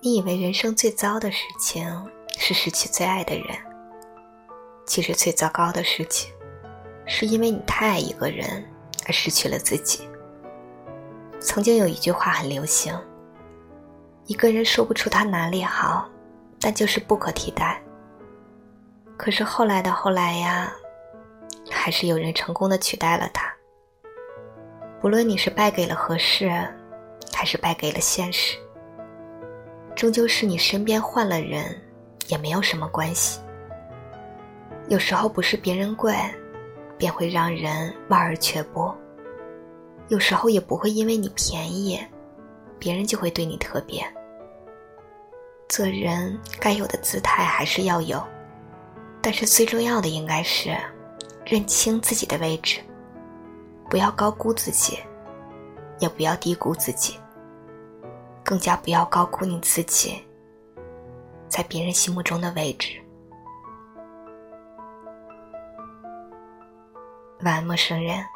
你以为人生最糟的事情是失去最爱的人，其实最糟糕的事情，是因为你太爱一个人而失去了自己。曾经有一句话很流行：一个人说不出他哪里好，但就是不可替代。可是后来的后来呀，还是有人成功的取代了他。不论你是败给了合适，还是败给了现实，终究是你身边换了人，也没有什么关系。有时候不是别人贵，便会让人望而却步；有时候也不会因为你便宜，别人就会对你特别。做人该有的姿态还是要有，但是最重要的应该是认清自己的位置。不要高估自己，也不要低估自己，更加不要高估你自己在别人心目中的位置。晚安，陌生人。